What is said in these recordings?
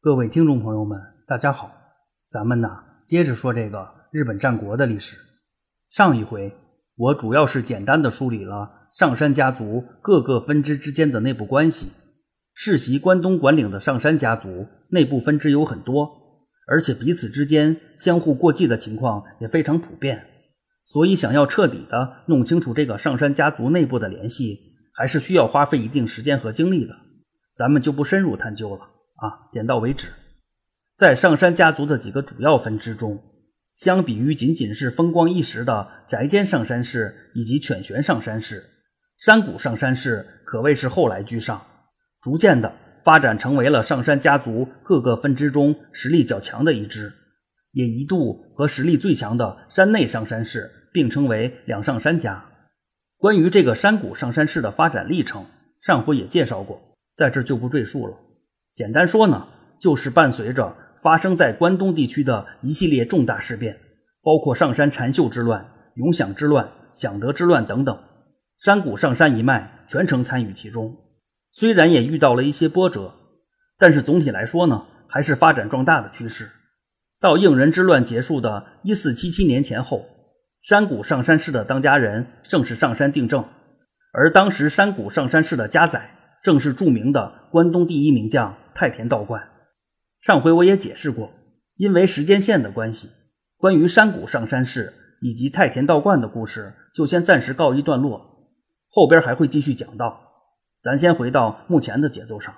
各位听众朋友们，大家好，咱们呢接着说这个日本战国的历史。上一回我主要是简单的梳理了上山家族各个分支之间的内部关系。世袭关东管领的上山家族内部分支有很多，而且彼此之间相互过继的情况也非常普遍。所以，想要彻底的弄清楚这个上山家族内部的联系，还是需要花费一定时间和精力的。咱们就不深入探究了。啊，点到为止。在上杉家族的几个主要分支中，相比于仅仅是风光一时的宅间上杉氏以及犬玄上杉氏，山谷上杉氏可谓是后来居上，逐渐的发展成为了上杉家族各个分支中实力较强的一支，也一度和实力最强的山内上杉氏并称为两上杉家。关于这个山谷上杉氏的发展历程，上回也介绍过，在这就不赘述了。简单说呢，就是伴随着发生在关东地区的一系列重大事变，包括上山禅秀之乱、永享之乱、享德之乱等等，山谷上山一脉全程参与其中。虽然也遇到了一些波折，但是总体来说呢，还是发展壮大的趋势。到应仁之乱结束的1477年前后，山谷上山氏的当家人正是上山定政，而当时山谷上山氏的家宰正是著名的关东第一名将。太田道观，上回我也解释过，因为时间线的关系，关于山谷上山氏以及太田道观的故事就先暂时告一段落，后边还会继续讲到。咱先回到目前的节奏上，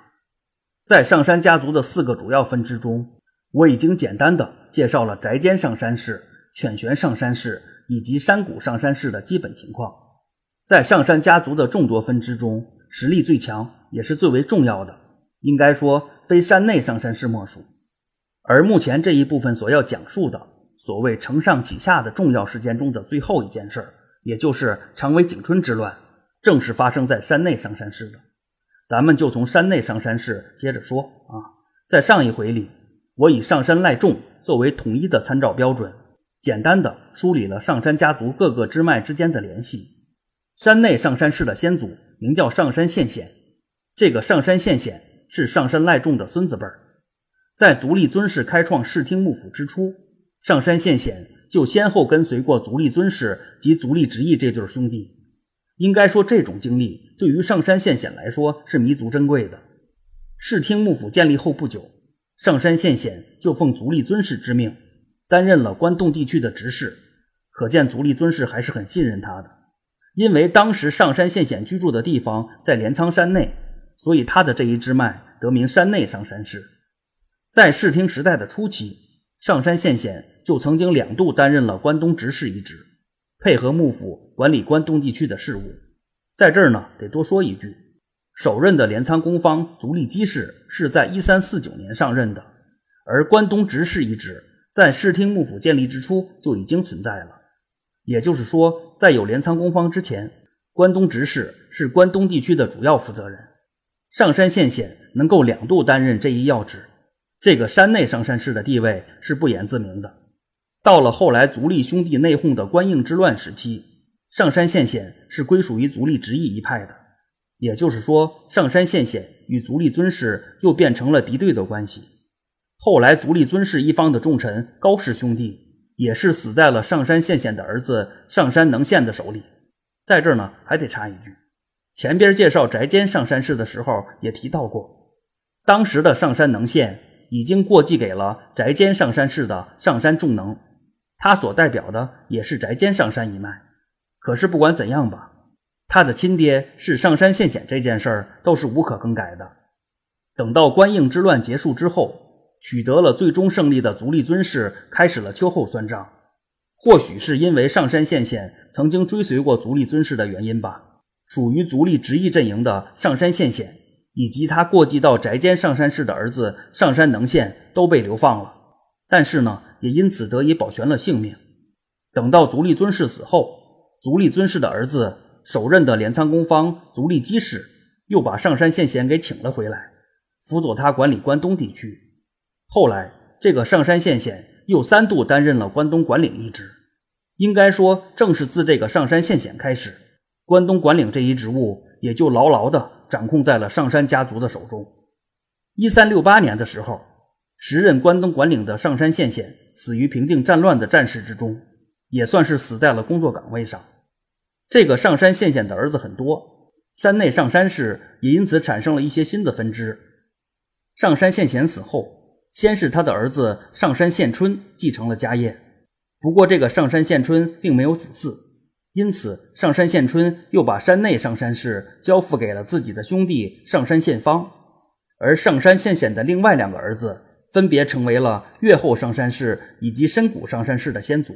在上山家族的四个主要分支中，我已经简单的介绍了宅间上山氏、犬玄上山氏以及山谷上山氏的基本情况。在上山家族的众多分支中，实力最强也是最为重要的。应该说，非山内上山氏莫属。而目前这一部分所要讲述的所谓承上启下的重要事件中的最后一件事儿，也就是长尾景春之乱，正是发生在山内上山氏的。咱们就从山内上山氏接着说啊。在上一回里，我以上山赖仲作为统一的参照标准，简单的梳理了上山家族各个支脉之间的联系。山内上山氏的先祖名叫上山宪显，这个上山宪显。是上山赖仲的孙子辈儿，在足利尊氏开创室町幕府之初，上山宪显就先后跟随过足利尊氏及足利直义这对兄弟。应该说，这种经历对于上山宪显来说是弥足珍贵的。室町幕府建立后不久，上山宪显就奉足利尊氏之命，担任了关东地区的执事，可见足利尊氏还是很信任他的。因为当时上山宪显居住的地方在镰仓山内。所以他的这一支脉得名山内上山氏。在室町时代的初期，上山宪显就曾经两度担任了关东执事一职，配合幕府管理关东地区的事务。在这儿呢，得多说一句，首任的镰仓公方足利基氏是在一三四九年上任的，而关东执事一职在室町幕府建立之初就已经存在了。也就是说，在有镰仓公方之前，关东执事是关东地区的主要负责人。上山县显能够两度担任这一要职，这个山内上山氏的地位是不言自明的。到了后来足利兄弟内讧的官应之乱时期，上山县显是归属于足利直义一派的，也就是说，上山县显与足利尊氏又变成了敌对的关系。后来足利尊氏一方的重臣高氏兄弟也是死在了上山县显的儿子上山能宪的手里。在这儿呢，还得插一句。前边介绍宅间上山氏的时候也提到过，当时的上山能县已经过继给了宅间上山氏的上山重能，他所代表的也是宅间上山一脉。可是不管怎样吧，他的亲爹是上山县显这件事儿都是无可更改的。等到官应之乱结束之后，取得了最终胜利的足利尊氏开始了秋后算账，或许是因为上山县显曾经追随过足利尊氏的原因吧。属于足利直义阵营的上山县显，以及他过继到宅间上山氏的儿子上山能宪都被流放了，但是呢，也因此得以保全了性命。等到足利尊氏死后，足利尊氏的儿子首任的镰仓公方足利基氏又把上山县显给请了回来，辅佐他管理关东地区。后来，这个上山宪显又三度担任了关东管领一职。应该说，正是自这个上山宪显开始。关东管领这一职务也就牢牢地掌控在了上山家族的手中。一三六八年的时候，时任关东管领的上山县显死于平定战乱的战事之中，也算是死在了工作岗位上。这个上山县显的儿子很多，山内上山氏也因此产生了一些新的分支。上山县显死后，先是他的儿子上山县春继承了家业，不过这个上山县春并没有子嗣，因此上山县春又把山内上山氏交付给了自己的兄弟上山县方，而上山县显的另外两个儿子分别成为了越后上山氏以及深谷上山氏的先祖。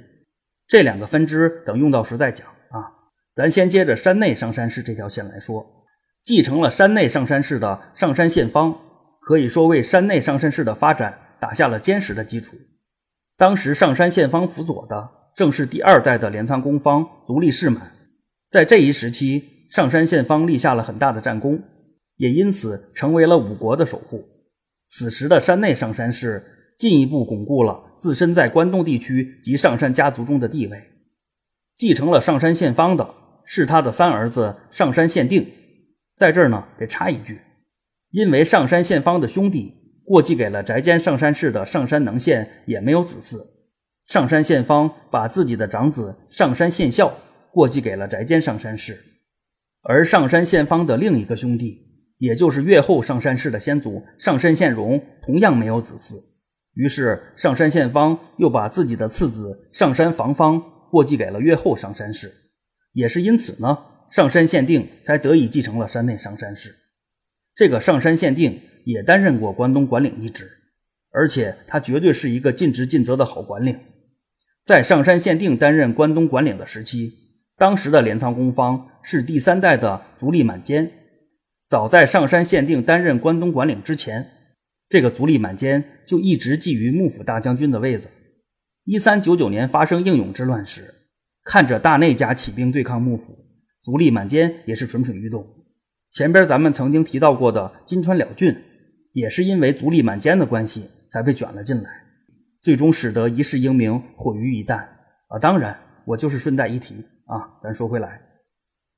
这两个分支等用到时再讲啊，咱先接着山内上山氏这条线来说，继承了山内上山氏的上山县方。可以说为山内上山氏的发展打下了坚实的基础。当时上山县方辅佐的正是第二代的镰仓公方足利氏满，在这一时期，上山县方立下了很大的战功，也因此成为了五国的守护。此时的山内上山氏进一步巩固了自身在关东地区及上山家族中的地位。继承了上山县方的是他的三儿子上山县定，在这儿呢得插一句。因为上山县方的兄弟过继给了宅间上山氏的上山能县也没有子嗣，上山县方把自己的长子上山县孝过继给了宅间上山氏，而上山县方的另一个兄弟，也就是越后上山氏的先祖上山县荣同样没有子嗣，于是上山县方又把自己的次子上山房方过继给了越后上山氏，也是因此呢，上山县定才得以继承了山内上山氏。这个上山县定也担任过关东管领一职，而且他绝对是一个尽职尽责的好管领。在上山县定担任关东管领的时期，当时的镰仓公方是第三代的足利满兼。早在上山县定担任关东管领之前，这个足利满兼就一直觊觎幕府大将军的位子。一三九九年发生应勇之乱时，看着大内家起兵对抗幕府，足利满兼也是蠢蠢欲动。前边咱们曾经提到过的金川了俊，也是因为足利满兼的关系才被卷了进来，最终使得一世英名毁于一旦啊！当然，我就是顺带一提啊。咱说回来，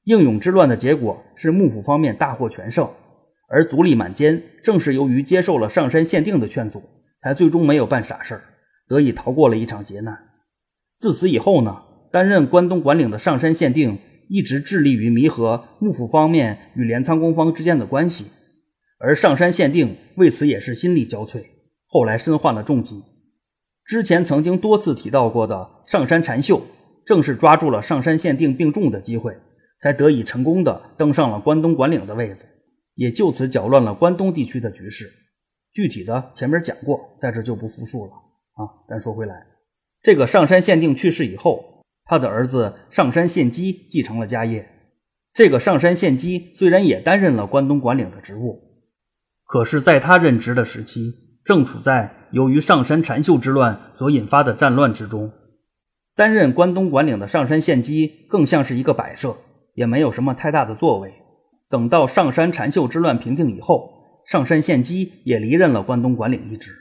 应勇之乱的结果是幕府方面大获全胜，而足利满兼正是由于接受了上山县定的劝阻，才最终没有办傻事儿，得以逃过了一场劫难。自此以后呢，担任关东管领的上山县定。一直致力于弥合幕府方面与镰仓公方之间的关系，而上山县定为此也是心力交瘁，后来身患了重疾。之前曾经多次提到过的上山禅秀，正是抓住了上山县定病重的机会，才得以成功的登上了关东管领的位子，也就此搅乱了关东地区的局势。具体的前面讲过，在这就不复述了啊。但说回来，这个上山县定去世以后。他的儿子上山宪基继承了家业。这个上山宪基虽然也担任了关东管领的职务，可是，在他任职的时期，正处在由于上山禅秀之乱所引发的战乱之中。担任关东管领的上山宪基更像是一个摆设，也没有什么太大的作为。等到上山禅秀之乱平定以后，上山宪基也离任了关东管领一职。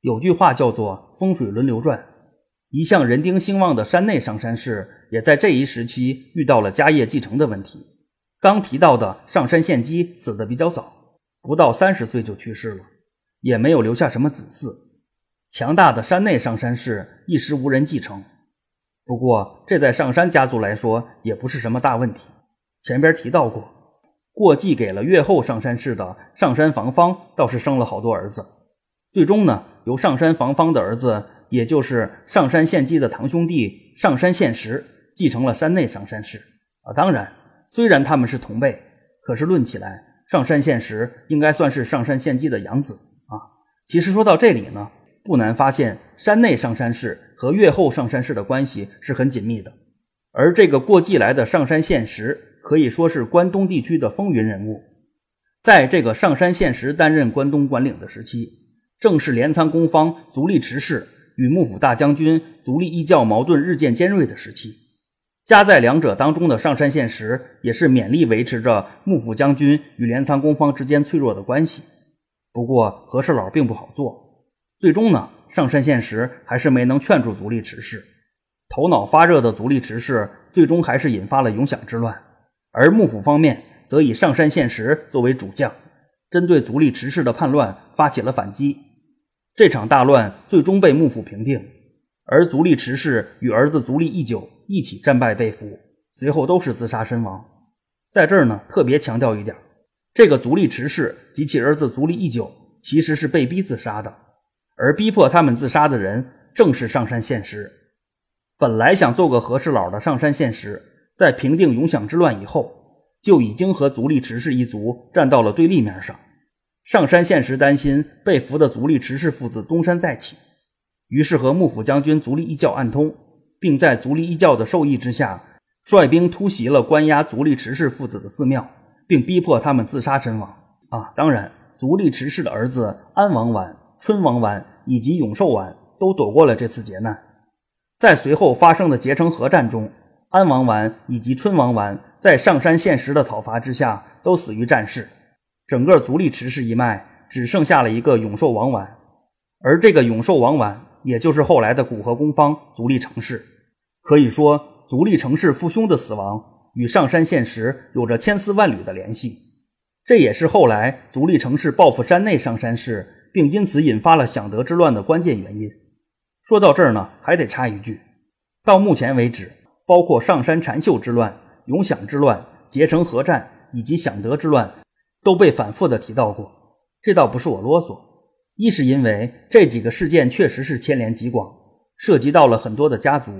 有句话叫做“风水轮流转”。一向人丁兴旺的山内上山氏，也在这一时期遇到了家业继承的问题。刚提到的上山县基死的比较早，不到三十岁就去世了，也没有留下什么子嗣。强大的山内上山氏一时无人继承。不过，这在上山家族来说也不是什么大问题。前边提到过，过继给了越后上山氏的上山房方，倒是生了好多儿子。最终呢，由上山房方的儿子。也就是上山县基的堂兄弟上山县石继承了山内上山氏啊。当然，虽然他们是同辈，可是论起来，上山县石应该算是上山县基的养子啊。其实说到这里呢，不难发现山内上山氏和越后上山氏的关系是很紧密的。而这个过继来的上山县石可以说是关东地区的风云人物。在这个上山县石担任关东管领的时期，正是镰仓公方足利持氏。与幕府大将军足利义教矛盾日渐尖锐的时期，夹在两者当中的上山县实，也是勉力维持着幕府将军与镰仓公方之间脆弱的关系。不过和事佬并不好做，最终呢，上山县实还是没能劝住足利持氏。头脑发热的足利持氏最终还是引发了永享之乱，而幕府方面则以上山县实作为主将，针对足利持氏的叛乱发起了反击。这场大乱最终被幕府平定，而足利持氏与儿子足利义久一起战败被俘，随后都是自杀身亡。在这儿呢，特别强调一点，这个足利持氏及其儿子足利义久其实是被逼自杀的，而逼迫他们自杀的人正是上山宪实。本来想做个和事佬的上山宪实，在平定永享之乱以后，就已经和足利持氏一族站到了对立面上。上山现实担心被俘的足利持氏父子东山再起，于是和幕府将军足利义教暗通，并在足利义教的授意之下，率兵突袭了关押足利持氏父子的寺庙，并逼迫他们自杀身亡。啊，当然，足利持氏的儿子安王丸、春王丸以及永寿丸都躲过了这次劫难。在随后发生的结城合战中，安王丸以及春王丸在上山现实的讨伐之下都死于战事，整个足利持氏一脉只剩下了一个永寿王丸，而这个永寿王丸也就是后来的古河公方足利成氏。可以说，足利成氏父兄的死亡与上山宪实有着千丝万缕的联系，这也是后来足利成氏报复山内上山氏，并因此引发了享德之乱的关键原因。说到这儿呢，还得插一句：到目前为止，包括上山禅秀之乱、永享之乱、结成河战以及享德之乱，都被反复的提到过。这倒不是我啰嗦，一是因为这几个事件确实是牵连极广，涉及到了很多的家族，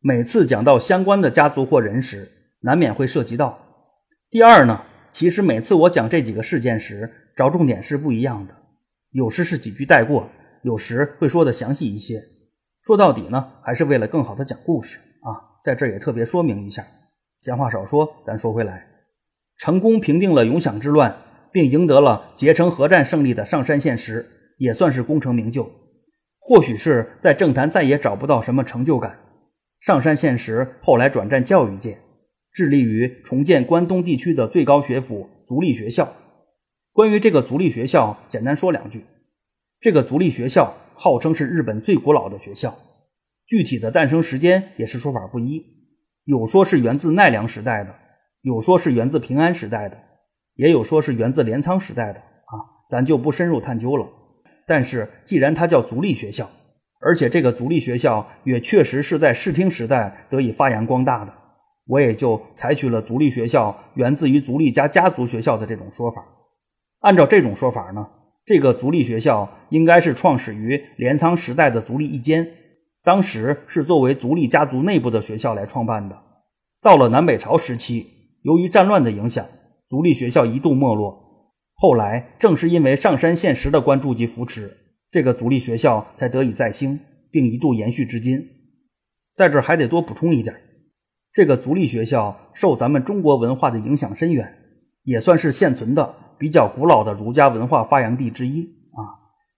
每次讲到相关的家族或人时，难免会涉及到。第二呢，其实每次我讲这几个事件时，着重点是不一样的，有时是几句带过。有时会说的详细一些，说到底呢，还是为了更好的讲故事啊。在这儿也特别说明一下，闲话少说，咱说回来，成功平定了永享之乱，并赢得了结成合战胜利的上山县时，也算是功成名就。或许是在政坛再也找不到什么成就感，上山县时后来转战教育界，致力于重建关东地区的最高学府足利学校。关于这个足利学校，简单说两句。这个足利学校号称是日本最古老的学校，具体的诞生时间也是说法不一，有说是源自奈良时代的，有说是源自平安时代的，也有说是源自镰仓时代的啊，咱就不深入探究了。但是既然它叫足利学校，而且这个足利学校也确实是在室町时代得以发扬光大的，我也就采取了足利学校源自于足利家家族学校的这种说法。按照这种说法呢？这个足利学校应该是创始于镰仓时代的足利一间，当时是作为足利家族内部的学校来创办的。到了南北朝时期，由于战乱的影响，足立学校一度没落。后来正是因为上山现实的关注及扶持，这个足立学校才得以再兴，并一度延续至今。在这还得多补充一点，这个足立学校受咱们中国文化的影响深远，也算是现存的。比较古老的儒家文化发扬地之一啊。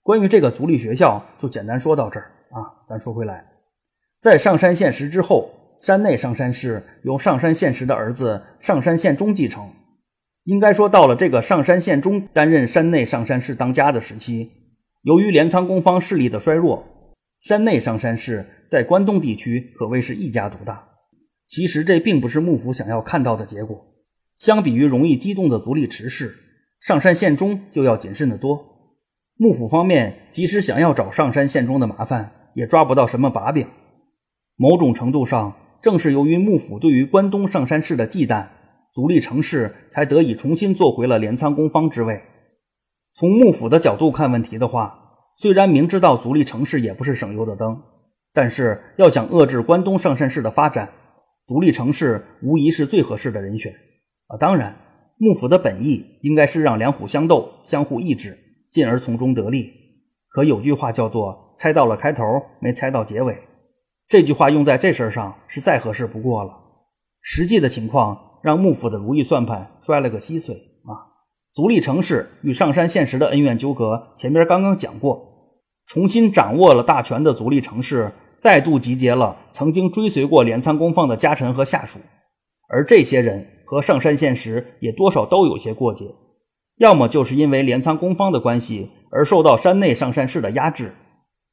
关于这个足立学校，就简单说到这儿啊。咱说回来，在上山现实之后，山内上山氏由上山宪实的儿子上山宪忠继承。应该说，到了这个上山宪忠担任山内上山氏当家的时期，由于镰仓公方势力的衰弱，山内上山氏在关东地区可谓是一家独大。其实这并不是幕府想要看到的结果。相比于容易激动的足利持氏。上山县中就要谨慎得多，幕府方面即使想要找上山县中的麻烦，也抓不到什么把柄。某种程度上，正是由于幕府对于关东上山氏的忌惮，足利成氏才得以重新做回了镰仓公方之位。从幕府的角度看问题的话，虽然明知道足利成氏也不是省油的灯，但是要想遏制关东上山氏的发展，足利成氏无疑是最合适的人选啊！当然。幕府的本意应该是让两虎相斗，相互抑制，进而从中得利。可有句话叫做“猜到了开头，没猜到结尾”，这句话用在这事儿上是再合适不过了。实际的情况让幕府的如意算盘摔了个稀碎啊！足利城氏与上山现实的恩怨纠葛，前边刚刚讲过，重新掌握了大权的足利城氏再度集结了曾经追随过镰仓公方的家臣和下属，而这些人。和上山现实也多少都有些过节，要么就是因为镰仓公方的关系而受到山内上山氏的压制，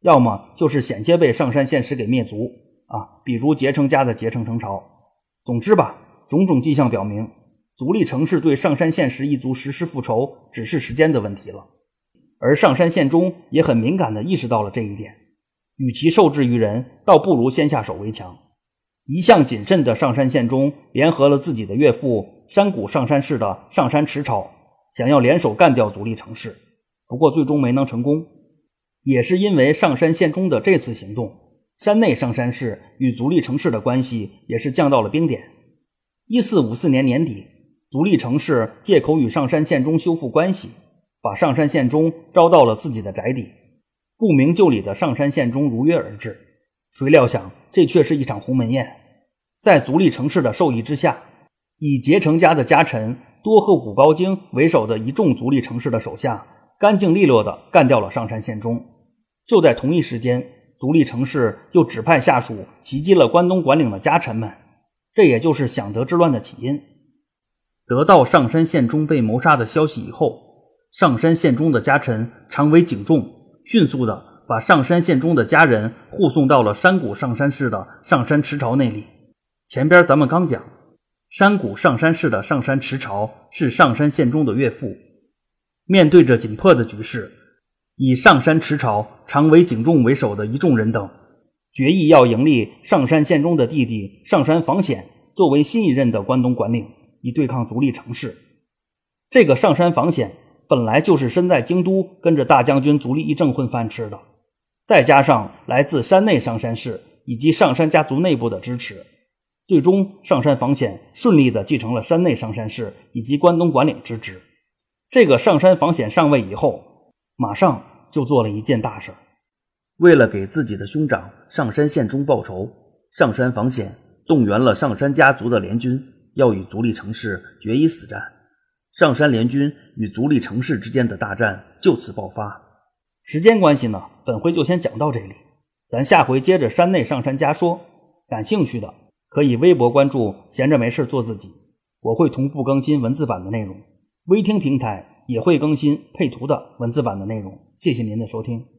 要么就是险些被上山县时给灭族啊，比如结成家的结成成朝。总之吧，种种迹象表明，足利城市对上山县时一族实施复仇只是时间的问题了。而上山县中也很敏感地意识到了这一点，与其受制于人，倒不如先下手为强。一向谨慎的上山县中联合了自己的岳父山谷上山氏的上山池朝，想要联手干掉足利城市，不过最终没能成功。也是因为上山县中的这次行动，山内上山市与足利城市的关系也是降到了冰点。一四五四年年底，足利城市借口与上山县中修复关系，把上山县中招到了自己的宅邸。不明就里的上山县中如约而至，谁料想这却是一场鸿门宴。在足利城市的授意之下，以结成家的家臣多贺古高京为首的一众足利城市的手下，干净利落地干掉了上山县中。就在同一时间，足利城氏又指派下属袭击了关东管领的家臣们，这也就是享德之乱的起因。得到上山县中被谋杀的消息以后，上山县中的家臣常为景重，迅速的把上山县中的家人护送到了山谷上山市的上山池朝那里。前边咱们刚讲，山谷上山市的上山池朝是上山县中的岳父，面对着紧迫的局势。以上山池朝常为景重为首的一众人等，决意要迎立上山县中的弟弟上山房显作为新一任的关东管领，以对抗足利城氏。这个上山房显本来就是身在京都，跟着大将军足利义政混饭吃的，再加上来自山内上山氏以及上山家族内部的支持，最终上山房显顺利地继承了山内上山氏以及关东管领之职。这个上山房显上位以后。马上就做了一件大事为了给自己的兄长上山县中报仇，上山防显动员了上山家族的联军，要与足利城市决一死战。上山联军与足利城市之间的大战就此爆发。时间关系呢，本回就先讲到这里，咱下回接着山内上山家说。感兴趣的可以微博关注“闲着没事做自己”，我会同步更新文字版的内容。微听平台。也会更新配图的文字版的内容。谢谢您的收听。